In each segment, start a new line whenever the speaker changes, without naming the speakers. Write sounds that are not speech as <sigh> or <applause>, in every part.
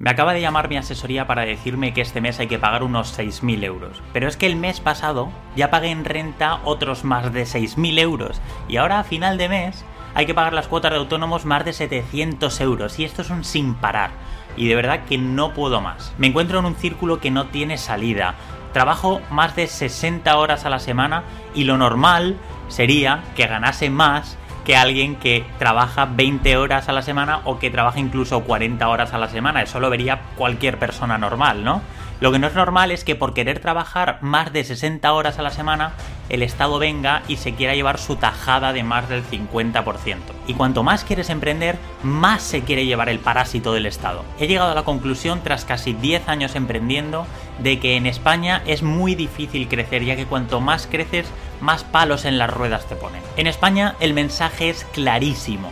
Me acaba de llamar mi asesoría para decirme que este mes hay que pagar unos 6.000 euros. Pero es que el mes pasado ya pagué en renta otros más de 6.000 euros. Y ahora a final de mes hay que pagar las cuotas de autónomos más de 700 euros. Y esto es un sin parar. Y de verdad que no puedo más. Me encuentro en un círculo que no tiene salida. Trabajo más de 60 horas a la semana y lo normal sería que ganase más que alguien que trabaja 20 horas a la semana o que trabaja incluso 40 horas a la semana. Eso lo vería cualquier persona normal, ¿no? Lo que no es normal es que por querer trabajar más de 60 horas a la semana, el Estado venga y se quiera llevar su tajada de más del 50%. Y cuanto más quieres emprender, más se quiere llevar el parásito del Estado. He llegado a la conclusión, tras casi 10 años emprendiendo, de que en España es muy difícil crecer, ya que cuanto más creces, más palos en las ruedas te ponen. En España el mensaje es clarísimo.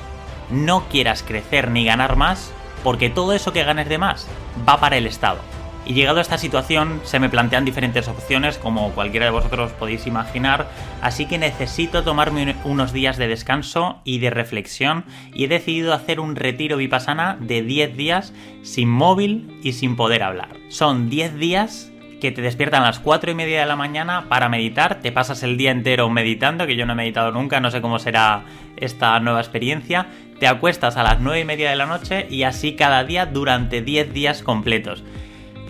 No quieras crecer ni ganar más, porque todo eso que ganes de más va para el Estado. Y llegado a esta situación se me plantean diferentes opciones como cualquiera de vosotros podéis imaginar, así que necesito tomarme unos días de descanso y de reflexión y he decidido hacer un retiro vipassana de 10 días sin móvil y sin poder hablar. Son 10 días que te despiertan a las 4 y media de la mañana para meditar, te pasas el día entero meditando, que yo no he meditado nunca, no sé cómo será esta nueva experiencia, te acuestas a las 9 y media de la noche y así cada día durante 10 días completos.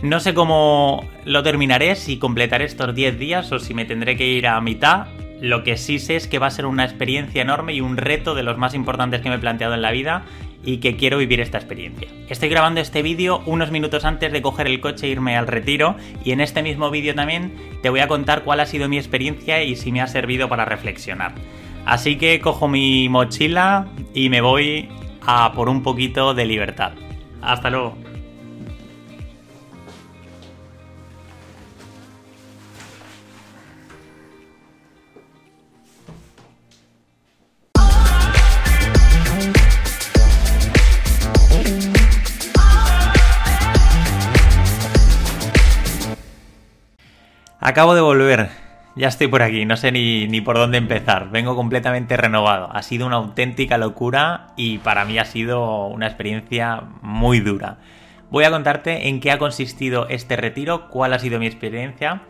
No sé cómo lo terminaré, si completaré estos 10 días o si me tendré que ir a mitad. Lo que sí sé es que va a ser una experiencia enorme y un reto de los más importantes que me he planteado en la vida y que quiero vivir esta experiencia. Estoy grabando este vídeo unos minutos antes de coger el coche e irme al retiro y en este mismo vídeo también te voy a contar cuál ha sido mi experiencia y si me ha servido para reflexionar. Así que cojo mi mochila y me voy a por un poquito de libertad. Hasta luego. Acabo de volver. Ya estoy por aquí, no sé ni, por dónde empezar. Vengo completamente renovado. Ha sido una auténtica locura y para mí ha sido una experiencia muy dura. Voy a contarte en qué ha consistido este retiro, cuál ha sido mi experiencia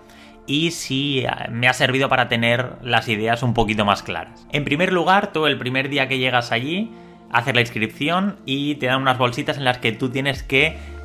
y si eh, me ha servido para tener las ideas un poquito más claras. En primer lugar, tú el primer día que llegas allí, haces la inscripción y te dan unas bolsitas en las que tú tienes que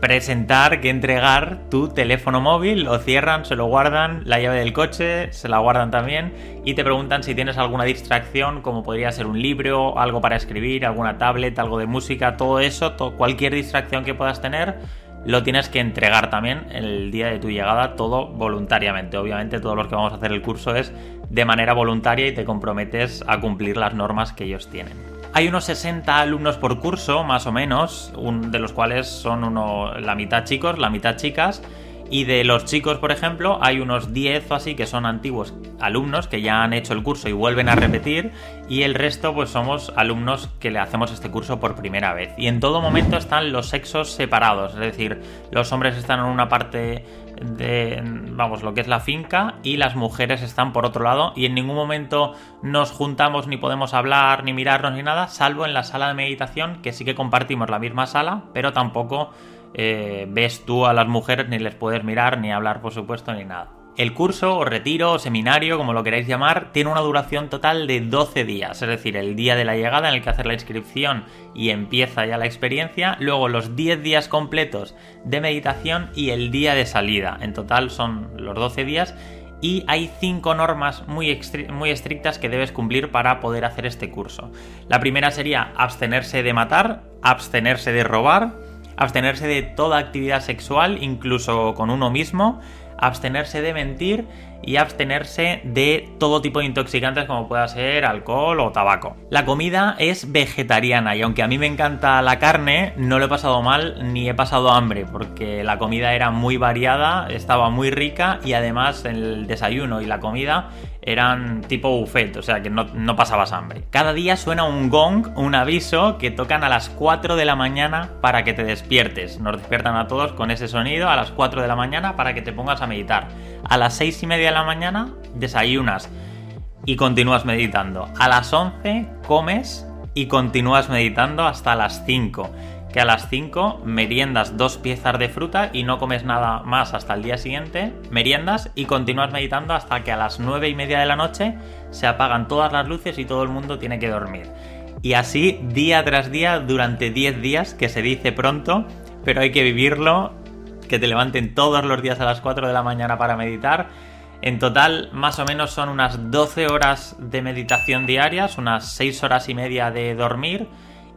presentar que entregar tu teléfono móvil, lo cierran, se lo guardan, la llave del coche, se la guardan también y te preguntan si tienes alguna distracción como podría ser un libro, algo para escribir, alguna tablet, algo de música, todo eso, cualquier distracción que puedas tener, lo tienes que entregar también el día de tu llegada, todo voluntariamente. Obviamente todos los que vamos a hacer el curso es de manera voluntaria y te comprometes a cumplir las normas que ellos tienen. Hay unos 60 alumnos por curso, más o menos, de los cuales son uno, la mitad chicos, la mitad chicas. Y de los chicos, por ejemplo, hay unos 10 o así que son antiguos alumnos que ya han hecho el curso y vuelven a repetir. Y el resto, pues somos alumnos que le hacemos este curso por primera vez. Y en todo momento están los sexos separados. Es decir, los hombres están en una parte de, vamos, lo que es la finca y las mujeres están por otro lado y en ningún momento nos juntamos ni podemos hablar ni mirarnos ni nada, salvo en la sala de meditación que sí que compartimos la misma sala, pero tampoco eh, ves tú a las mujeres ni les puedes mirar ni hablar por supuesto ni nada. El curso o retiro o seminario, como lo queráis llamar, tiene una duración total de 12 días, es decir, el día de la llegada en el que hacer la inscripción y empieza ya la experiencia, luego los 10 días completos de meditación y el día de salida. En total son los 12 días y hay 5 normas muy, muy estrictas que debes cumplir para poder hacer este curso. La primera sería abstenerse de matar, abstenerse de robar, abstenerse de toda actividad sexual, incluso con uno mismo, abstenerse de mentir y abstenerse de todo tipo de intoxicantes como pueda ser alcohol o tabaco. La comida es vegetariana y aunque a mí me encanta la carne, no lo he pasado mal ni he pasado hambre porque la comida era muy variada, estaba muy rica y además el desayuno y la comida eran tipo buffet, o sea que no, no, pasabas hambre. Cada día suena un gong, un aviso que tocan a las 4 de la mañana para que te despiertes. Nos despiertan a todos con ese sonido a las 4 de la mañana para que te pongas a meditar. A las 6 y media de la mañana desayunas y continúas meditando. A las 11 comes y continúas meditando hasta las 5. Que a las 5 meriendas dos piezas de fruta y no comes nada más hasta el día siguiente, meriendas y continúas meditando hasta que a las 9 y media de la noche se apagan todas las luces y todo el mundo tiene que dormir. Y así día tras día durante 10 días, que se dice pronto, pero hay que vivirlo, que te levanten todos los días a las 4 de la mañana para meditar. En total, más o menos son unas 12 horas de meditación diarias, unas 6 horas y media de dormir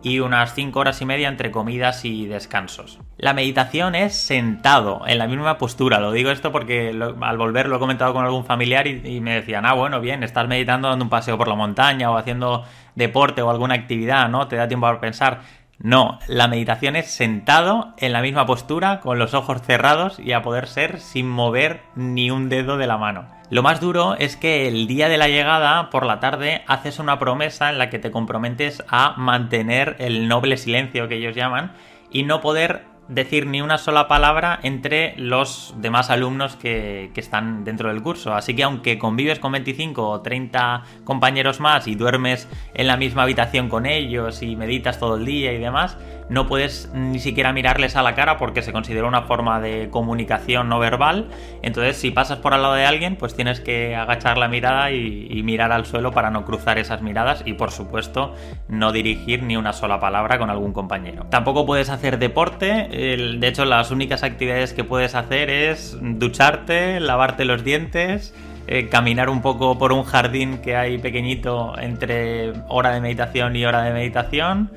y unas 5 horas y media entre comidas y descansos. La meditación es sentado, en la misma postura. Lo digo esto porque al volver lo he comentado con algún familiar y, y, me decían, ah, bueno, bien, estás meditando dando un paseo por la montaña o haciendo deporte o alguna actividad, ¿no? Te da tiempo a pensar. No, la meditación es sentado en la misma postura, con los ojos cerrados y a poder ser sin mover ni un dedo de la mano. Lo más duro es que el día de la llegada, por la tarde, haces una promesa en la que te comprometes a mantener el noble silencio que ellos llaman y no poder decir ni una sola palabra entre los demás alumnos que, están dentro del curso. Así que aunque convives con 25 o 30 compañeros más y duermes en la misma habitación con ellos y meditas todo el día y demás, no puedes ni siquiera mirarles a la cara porque se considera una forma de comunicación no verbal. Entonces, si pasas por al lado de alguien, pues tienes que agachar la mirada y, mirar al suelo para no cruzar esas miradas y, por supuesto, no dirigir ni una sola palabra con algún compañero. Tampoco puedes hacer deporte. de hecho, las únicas actividades que puedes hacer es ducharte, lavarte los dientes. Eh, caminar un poco por un jardín que hay pequeñito entre hora de meditación y hora de meditación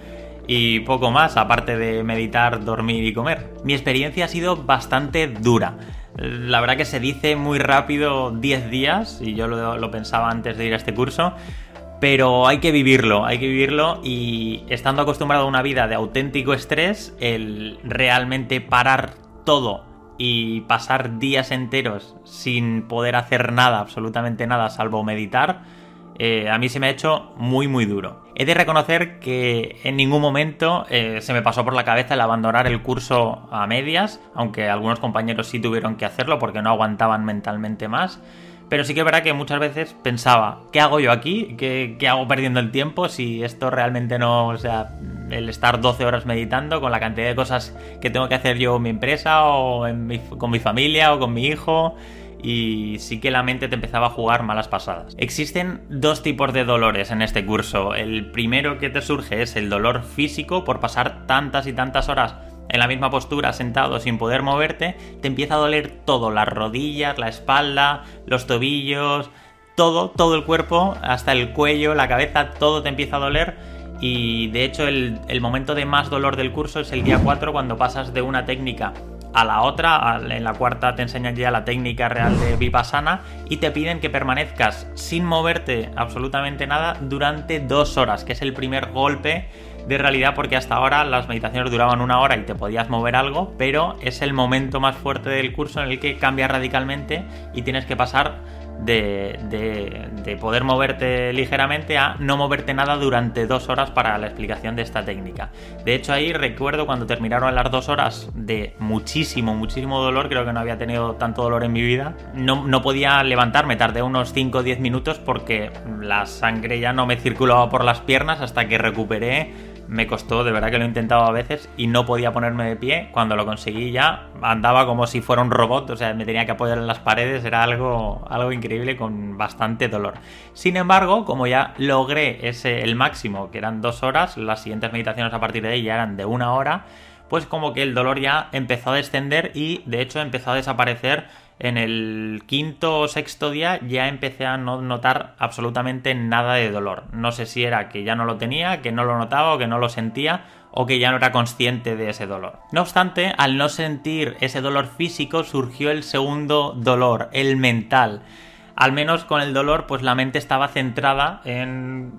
y poco más, aparte de meditar, dormir y comer. Mi experiencia ha sido bastante dura. La verdad que se dice muy rápido 10 días, y yo lo, pensaba antes de ir a este curso, pero hay que vivirlo, hay que vivirlo y estando acostumbrado a una vida de auténtico estrés, el realmente parar todo y pasar días enteros sin poder hacer nada, absolutamente nada, salvo meditar, eh, a mí se me ha hecho muy muy duro. He de reconocer que en ningún momento eh, se me pasó por la cabeza el abandonar el curso a medias, aunque algunos compañeros sí tuvieron que hacerlo porque no aguantaban mentalmente más. Pero sí que es verdad que muchas veces pensaba, ¿qué hago yo aquí? ¿Qué, hago perdiendo el tiempo si esto realmente no, o sea, el estar 12 horas meditando con la cantidad de cosas que tengo que hacer yo en mi empresa o con mi familia o con mi hijo? Y sí que la mente te empezaba a jugar malas pasadas. Existen dos tipos de dolores en este curso. El primero que te surge es el dolor físico por pasar tantas y tantas horas en la misma postura, sentado sin poder moverte, te empieza a doler todo, las rodillas, la espalda, los tobillos, todo, todo el cuerpo, hasta el cuello, la cabeza, todo te empieza a doler. Y de hecho el, el momento de más dolor del curso es el día 4 cuando pasas de una técnica a la otra, en la cuarta te enseñan ya la técnica real de Vipassana y te piden que permanezcas sin moverte absolutamente nada durante dos horas, que es el primer golpe de realidad porque hasta ahora las meditaciones duraban una hora y te podías mover algo, pero es el momento más fuerte del curso en el que cambia radicalmente y tienes que pasar de, poder moverte ligeramente a no moverte nada durante dos horas para la explicación de esta técnica. De hecho, ahí recuerdo cuando terminaron las dos horas de muchísimo, muchísimo dolor, creo que no había tenido tanto dolor en mi vida, no, no podía levantarme, tardé unos 5 o 10 minutos porque la sangre ya no me circulaba por las piernas hasta que recuperé me costó, de verdad que lo he intentado a veces y no podía ponerme de pie. Cuando lo conseguí ya andaba como si fuera un robot, o sea, me tenía que apoyar en las paredes, era algo, algo increíble con bastante dolor. Sin embargo, como ya logré ese, el máximo, que eran dos horas, las siguientes meditaciones a partir de ahí ya eran de una hora, pues como que el dolor ya empezó a descender y de hecho empezó a desaparecer en el quinto o sexto día ya empecé a no notar absolutamente nada de dolor. No sé si era que ya no lo tenía, que no lo notaba o que no lo sentía o que ya no era consciente de ese dolor. No obstante, al no sentir ese dolor físico surgió el segundo dolor, el mental. Al menos con el dolor, pues la mente estaba centrada en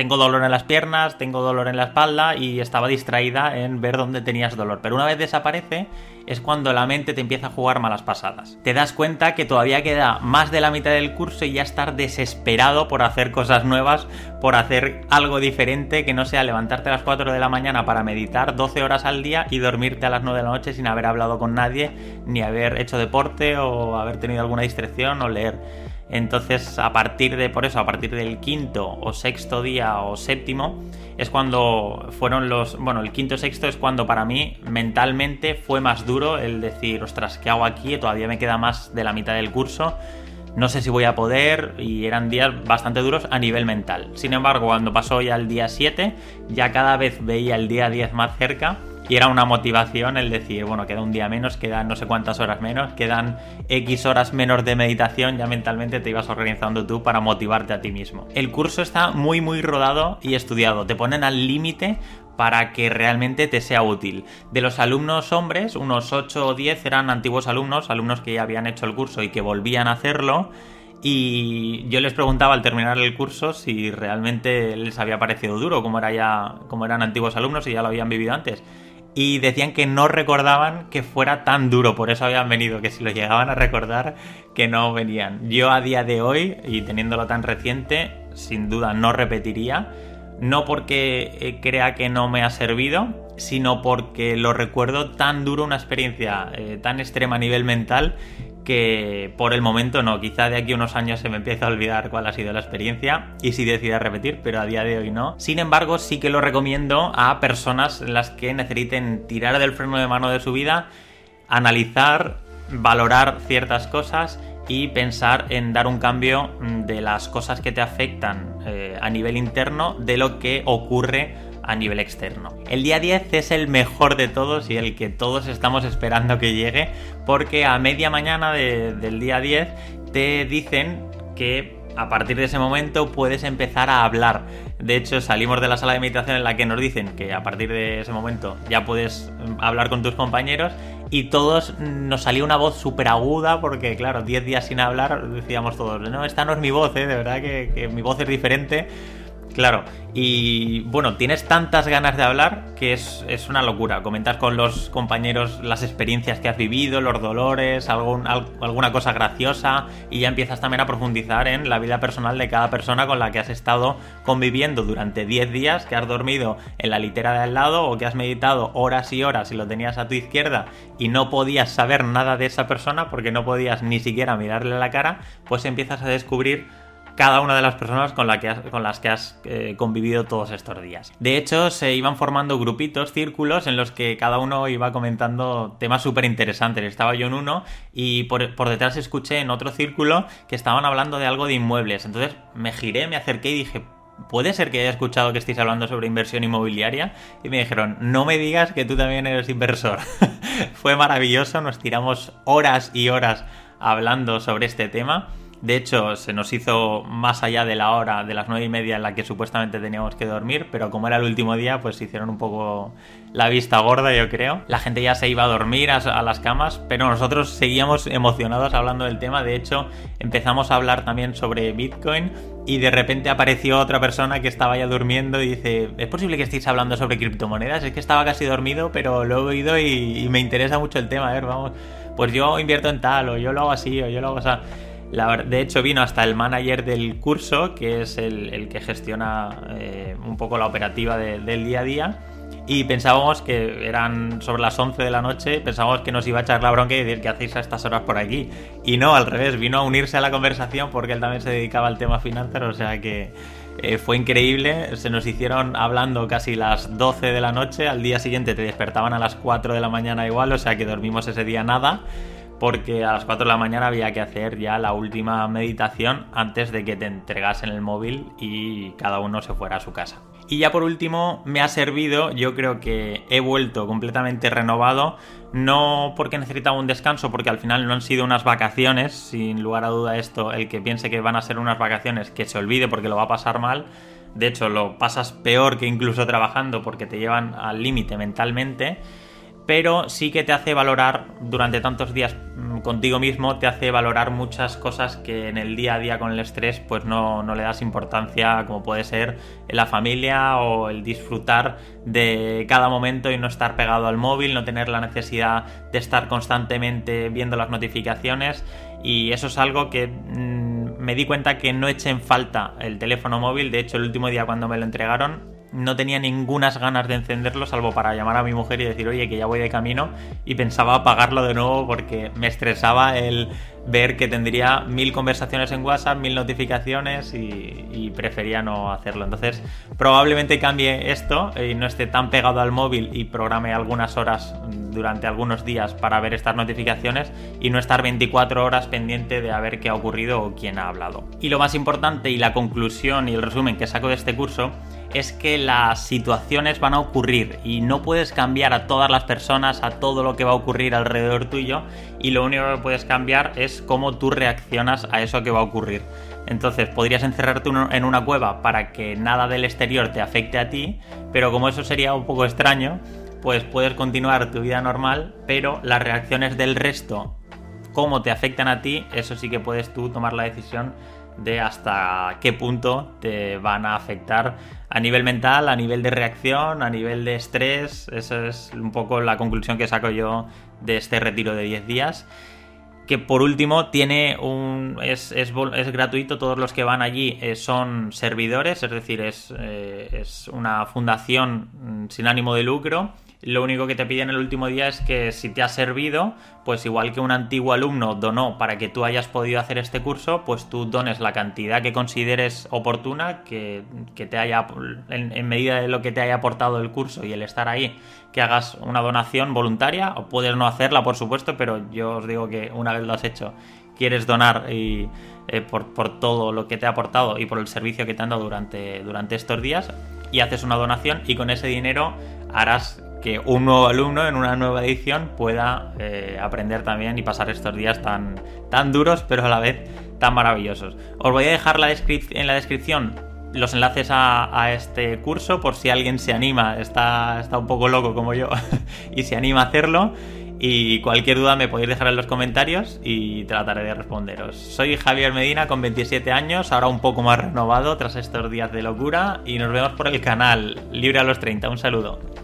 tengo dolor en las piernas, tengo dolor en la espalda y estaba distraída en ver dónde tenías dolor. Pero una vez desaparece es cuando la mente te empieza a jugar malas pasadas. Te das cuenta que todavía queda más de la mitad del curso y ya estar desesperado por hacer cosas nuevas, por hacer algo diferente que no sea levantarte a las 4 de la mañana para meditar 12 horas al día y dormirte a las 9 de la noche sin haber hablado con nadie, ni haber hecho deporte o haber tenido alguna distracción o leer. Entonces, a partir de, por eso, a partir del quinto o sexto día o séptimo, es cuando fueron los, bueno, el quinto sexto es cuando para mí mentalmente fue más duro el decir, ostras, ¿qué hago aquí? Todavía me queda más de la mitad del curso no sé si voy a poder y eran días bastante duros a nivel mental. Sin embargo, cuando pasó ya el día 7, ya cada vez veía el día 10 más cerca y era una motivación el decir, bueno, queda un día menos, quedan no sé cuántas horas menos, quedan X horas menos de meditación, ya mentalmente te ibas organizando tú para motivarte a ti mismo. El curso está muy muy rodado y estudiado, te ponen al límite para que realmente te sea útil. De los alumnos hombres, unos 8 o 10 eran antiguos alumnos, alumnos que ya habían hecho el curso y que volvían a hacerlo. Y yo les preguntaba al terminar el curso si realmente les había parecido duro, como, era ya, como eran antiguos alumnos y ya lo habían vivido antes. Y decían que no recordaban que fuera tan duro, por eso habían venido, que si lo llegaban a recordar, que no venían. Yo a día de hoy, y teniéndolo tan reciente, sin duda no repetiría no porque eh, crea que no me ha servido, sino porque lo recuerdo tan duro, una experiencia eh, tan extrema a nivel mental, que por el momento no. Quizá de aquí a unos años se me empieza a olvidar cuál ha sido la experiencia y si decida repetir, pero a día de hoy no. Sin embargo, sí que lo recomiendo a personas las que necesiten tirar del freno de mano de su vida, analizar, valorar ciertas cosas y pensar en dar un cambio de las cosas que te afectan eh, a nivel interno de lo que ocurre a nivel externo. El día 10 es el mejor de todos y el que todos estamos esperando que llegue porque a media mañana del día 10 te dicen que a partir de ese momento puedes empezar a hablar. De hecho, salimos de la sala de meditación en la que nos dicen que a partir de ese momento ya puedes mm, hablar con tus compañeros y todos nos salía una voz súper aguda porque, claro, 10 días sin hablar decíamos todos, no, esta no es mi voz, ¿eh? de verdad que mi voz es diferente Claro, y bueno, tienes tantas ganas de hablar que es, una locura. Comentas con los compañeros las experiencias que has vivido, los dolores, algún, alguna cosa graciosa y ya empiezas también a profundizar en la vida personal de cada persona con la que has estado conviviendo durante 10 días, que has dormido en la litera de al lado o que has meditado horas y horas y lo tenías a tu izquierda y no podías saber nada de esa persona porque no podías ni siquiera mirarle a la cara, pues empiezas a descubrir cada una de las personas con, las que has eh, convivido todos estos días. De hecho, se iban formando grupitos, círculos, en los que cada uno iba comentando temas súper interesantes. Estaba yo en uno y por, por, detrás escuché en otro círculo que estaban hablando de algo de inmuebles. Entonces me giré, me acerqué y dije, ¿puede ser que haya escuchado que estéis hablando sobre inversión inmobiliaria? Y me dijeron, no me digas que tú también eres inversor. <laughs> Fue maravilloso, nos tiramos horas y horas hablando sobre este tema de hecho, se nos hizo más allá de la hora de las nueve y media en la que supuestamente teníamos que dormir, pero como era el último día, pues hicieron un poco la vista gorda, yo creo. La gente ya se iba a dormir a, las camas, pero nosotros seguíamos emocionados hablando del tema. De hecho, empezamos a hablar también sobre Bitcoin y de repente apareció otra persona que estaba ya durmiendo y dice, ¿es posible que estéis hablando sobre criptomonedas? Es que estaba casi dormido, pero lo he oído y, y me interesa mucho el tema. A ver, vamos, pues yo invierto en tal, o yo lo hago así, o yo lo hago así de hecho, vino hasta el manager del curso, que es el, que gestiona eh, un poco la operativa del día a día. Y pensábamos que eran sobre las 11 de la noche, pensábamos que nos iba a echar la bronca y decir, ¿qué hacéis a estas horas por aquí? Y no, al revés, vino a unirse a la conversación porque él también se dedicaba al tema financiero, o sea que eh, fue increíble. Se nos hicieron hablando casi las 12 de la noche, al día siguiente te despertaban a las 4 de la mañana igual, o sea que dormimos ese día nada porque a las 4 de la mañana había que hacer ya la última meditación antes de que te entregasen el móvil y cada uno se fuera a su casa. Y ya por último me ha servido, yo creo que he vuelto completamente renovado, no porque necesitaba un descanso, porque al final no han sido unas vacaciones, sin lugar a duda esto, el que piense que van a ser unas vacaciones, que se olvide porque lo va a pasar mal, de hecho lo pasas peor que incluso trabajando porque te llevan al límite mentalmente pero sí que te hace valorar durante tantos días mm, contigo mismo, te hace valorar muchas cosas que en el día a día con el estrés pues no, le das importancia como puede ser la familia o el disfrutar de cada momento y no estar pegado al móvil, no tener la necesidad de estar constantemente viendo las notificaciones. Y eso es algo que mm, me di cuenta que no eché en falta el teléfono móvil, de hecho el último día cuando me lo entregaron no tenía ningunas ganas de encenderlo, salvo para llamar a mi mujer y decir, oye, que ya voy de camino, y pensaba apagarlo de nuevo porque me estresaba el ver que tendría mil conversaciones en WhatsApp, mil notificaciones y, prefería no hacerlo. Entonces, probablemente cambie esto y no esté tan pegado al móvil y programe algunas horas durante algunos días para ver estas notificaciones y no estar 24 horas pendiente de a ver qué ha ocurrido o quién ha hablado. Y lo más importante y la conclusión y el resumen que saco de este curso es que las situaciones van a ocurrir y no puedes cambiar a todas las personas, a todo lo que va a ocurrir alrededor tuyo y lo único que puedes cambiar es cómo tú reaccionas a eso que va a ocurrir. Entonces podrías encerrarte en una cueva para que nada del exterior te afecte a ti, pero como eso sería un poco extraño, pues puedes continuar tu vida normal, pero las reacciones del resto, cómo te afectan a ti, eso sí que puedes tú tomar la decisión de hasta qué punto te van a afectar a nivel mental, a nivel de reacción, a nivel de estrés. Esa es un poco la conclusión que saco yo de este retiro de 10 días. Que por último tiene un. Es, es, gratuito, todos los que van allí eh, son servidores, es decir, es, eh, es una fundación mm, sin ánimo de lucro lo único que te piden el último día es que si te ha servido, pues igual que un antiguo alumno donó para que tú hayas podido hacer este curso, pues tú dones la cantidad que consideres oportuna, que, te haya, en, medida de lo que te haya aportado el curso y el estar ahí, que hagas una donación voluntaria, o puedes no hacerla, por supuesto, pero yo os digo que una vez lo has hecho, quieres donar y, eh, por, por, todo lo que te ha aportado y por el servicio que te han dado durante, durante estos días, y haces una donación y con ese dinero harás que un nuevo alumno en una nueva edición pueda eh, aprender también y pasar estos días tan, tan duros, pero a la vez tan maravillosos. Os voy a dejar la en la descripción los enlaces a, este curso por si alguien se anima, está, está un poco loco como yo <laughs> y se anima a hacerlo. Y cualquier duda me podéis dejar en los comentarios y trataré de responderos. Soy Javier Medina con 27 años, ahora un poco más renovado tras estos días de locura y nos vemos por el canal Libre a los 30. Un saludo.